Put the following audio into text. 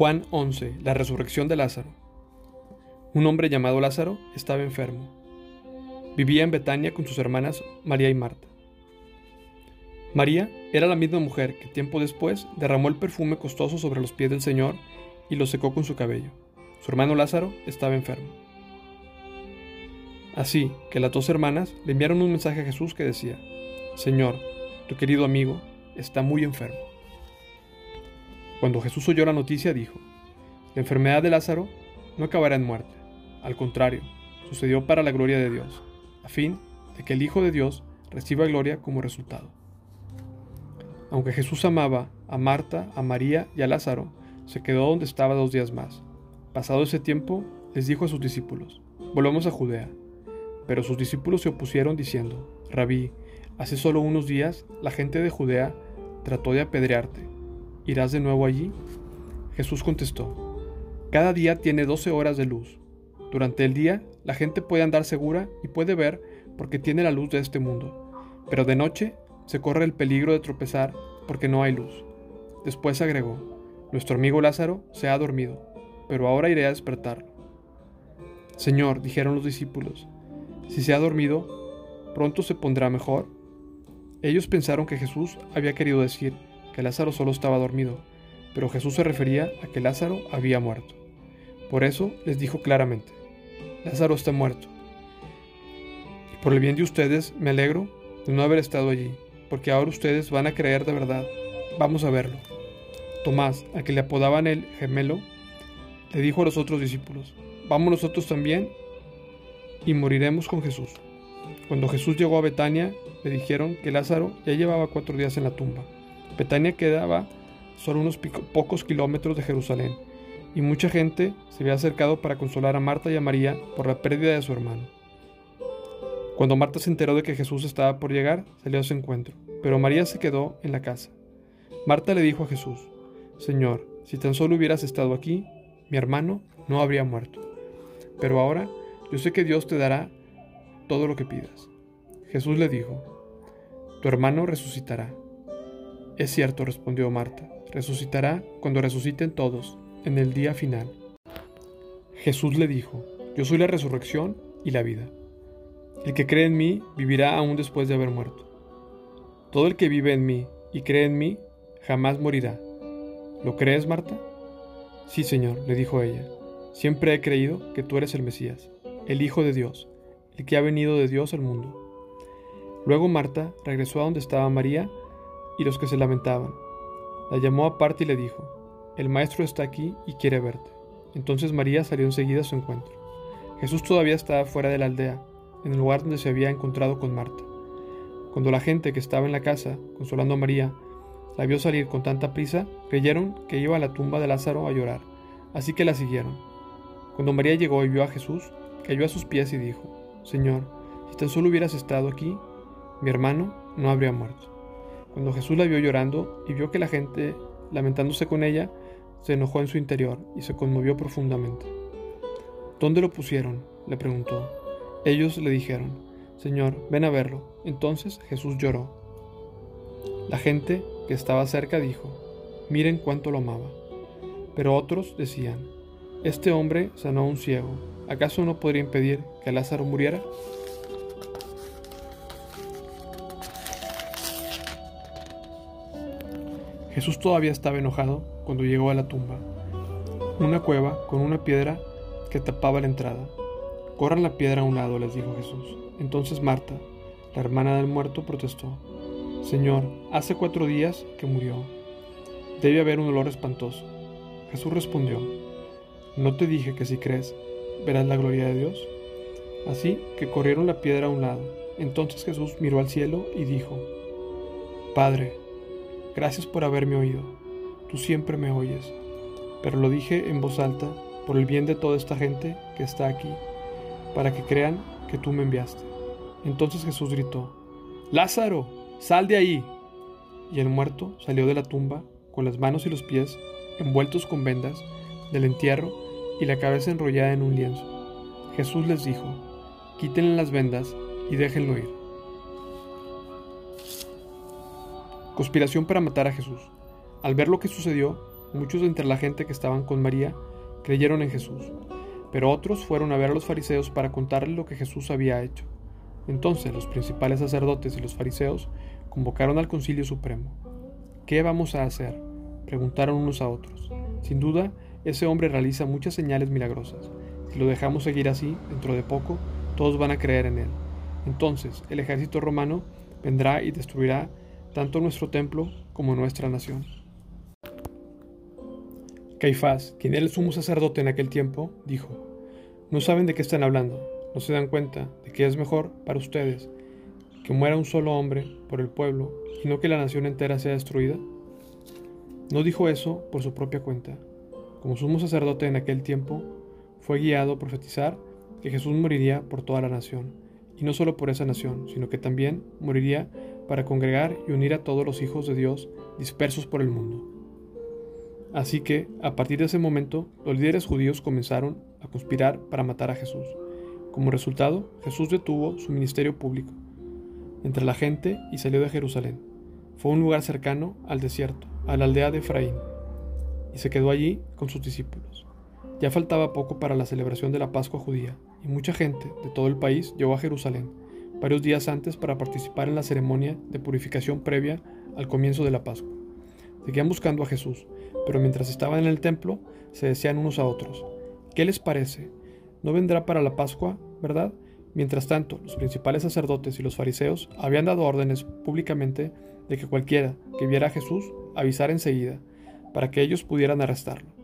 Juan 11. La resurrección de Lázaro. Un hombre llamado Lázaro estaba enfermo. Vivía en Betania con sus hermanas María y Marta. María era la misma mujer que tiempo después derramó el perfume costoso sobre los pies del Señor y lo secó con su cabello. Su hermano Lázaro estaba enfermo. Así que las dos hermanas le enviaron un mensaje a Jesús que decía, Señor, tu querido amigo está muy enfermo. Cuando Jesús oyó la noticia, dijo, La enfermedad de Lázaro no acabará en muerte. Al contrario, sucedió para la gloria de Dios, a fin de que el Hijo de Dios reciba gloria como resultado. Aunque Jesús amaba a Marta, a María y a Lázaro, se quedó donde estaba dos días más. Pasado ese tiempo, les dijo a sus discípulos, Volvamos a Judea. Pero sus discípulos se opusieron diciendo, Rabí, hace solo unos días la gente de Judea trató de apedrearte ¿Irás de nuevo allí? Jesús contestó, Cada día tiene doce horas de luz. Durante el día la gente puede andar segura y puede ver porque tiene la luz de este mundo, pero de noche se corre el peligro de tropezar porque no hay luz. Después agregó, Nuestro amigo Lázaro se ha dormido, pero ahora iré a despertarlo. Señor, dijeron los discípulos, si se ha dormido, pronto se pondrá mejor. Ellos pensaron que Jesús había querido decir, que Lázaro solo estaba dormido, pero Jesús se refería a que Lázaro había muerto. Por eso les dijo claramente, Lázaro está muerto. Y por el bien de ustedes me alegro de no haber estado allí, porque ahora ustedes van a creer de verdad. Vamos a verlo. Tomás, a que le apodaban el gemelo, le dijo a los otros discípulos, vamos nosotros también y moriremos con Jesús. Cuando Jesús llegó a Betania, le dijeron que Lázaro ya llevaba cuatro días en la tumba. Betania quedaba solo unos pocos kilómetros de Jerusalén, y mucha gente se había acercado para consolar a Marta y a María por la pérdida de su hermano. Cuando Marta se enteró de que Jesús estaba por llegar, salió a su encuentro, pero María se quedó en la casa. Marta le dijo a Jesús, Señor, si tan solo hubieras estado aquí, mi hermano no habría muerto. Pero ahora yo sé que Dios te dará todo lo que pidas. Jesús le dijo, Tu hermano resucitará. Es cierto, respondió Marta, resucitará cuando resuciten todos, en el día final. Jesús le dijo, Yo soy la resurrección y la vida. El que cree en mí vivirá aún después de haber muerto. Todo el que vive en mí y cree en mí jamás morirá. ¿Lo crees, Marta? Sí, Señor, le dijo ella. Siempre he creído que tú eres el Mesías, el Hijo de Dios, el que ha venido de Dios al mundo. Luego Marta regresó a donde estaba María y los que se lamentaban. La llamó aparte y le dijo, El maestro está aquí y quiere verte. Entonces María salió enseguida a su encuentro. Jesús todavía estaba fuera de la aldea, en el lugar donde se había encontrado con Marta. Cuando la gente que estaba en la casa, consolando a María, la vio salir con tanta prisa, creyeron que iba a la tumba de Lázaro a llorar, así que la siguieron. Cuando María llegó y vio a Jesús, cayó a sus pies y dijo, Señor, si tan solo hubieras estado aquí, mi hermano no habría muerto. Cuando Jesús la vio llorando y vio que la gente, lamentándose con ella, se enojó en su interior y se conmovió profundamente. ¿Dónde lo pusieron? le preguntó. Ellos le dijeron, Señor, ven a verlo. Entonces Jesús lloró. La gente que estaba cerca dijo, miren cuánto lo amaba. Pero otros decían, este hombre sanó a un ciego. ¿Acaso no podría impedir que Lázaro muriera? Jesús todavía estaba enojado cuando llegó a la tumba, una cueva con una piedra que tapaba la entrada. Corran la piedra a un lado, les dijo Jesús. Entonces Marta, la hermana del muerto, protestó. Señor, hace cuatro días que murió. Debe haber un olor espantoso. Jesús respondió, ¿no te dije que si crees, verás la gloria de Dios? Así que corrieron la piedra a un lado. Entonces Jesús miró al cielo y dijo, Padre, Gracias por haberme oído. Tú siempre me oyes. Pero lo dije en voz alta por el bien de toda esta gente que está aquí, para que crean que tú me enviaste. Entonces Jesús gritó, Lázaro, sal de ahí. Y el muerto salió de la tumba con las manos y los pies envueltos con vendas del entierro y la cabeza enrollada en un lienzo. Jesús les dijo, quítenle las vendas y déjenlo ir. Conspiración para matar a Jesús. Al ver lo que sucedió, muchos de entre la gente que estaban con María creyeron en Jesús, pero otros fueron a ver a los fariseos para contarles lo que Jesús había hecho. Entonces los principales sacerdotes y los fariseos convocaron al concilio supremo. ¿Qué vamos a hacer? preguntaron unos a otros. Sin duda, ese hombre realiza muchas señales milagrosas. Si lo dejamos seguir así, dentro de poco, todos van a creer en él. Entonces el ejército romano vendrá y destruirá tanto nuestro templo como nuestra nación. Caifás, quien era el sumo sacerdote en aquel tiempo, dijo, No saben de qué están hablando, no se dan cuenta de que es mejor para ustedes que muera un solo hombre por el pueblo y no que la nación entera sea destruida. No dijo eso por su propia cuenta. Como sumo sacerdote en aquel tiempo, fue guiado a profetizar que Jesús moriría por toda la nación, y no solo por esa nación, sino que también moriría para congregar y unir a todos los hijos de Dios dispersos por el mundo. Así que, a partir de ese momento, los líderes judíos comenzaron a conspirar para matar a Jesús. Como resultado, Jesús detuvo su ministerio público entre la gente y salió de Jerusalén. Fue un lugar cercano al desierto, a la aldea de Efraín, y se quedó allí con sus discípulos. Ya faltaba poco para la celebración de la Pascua judía, y mucha gente de todo el país llegó a Jerusalén varios días antes para participar en la ceremonia de purificación previa al comienzo de la Pascua. Seguían buscando a Jesús, pero mientras estaban en el templo se decían unos a otros, ¿qué les parece? ¿No vendrá para la Pascua, verdad? Mientras tanto, los principales sacerdotes y los fariseos habían dado órdenes públicamente de que cualquiera que viera a Jesús avisara enseguida, para que ellos pudieran arrestarlo.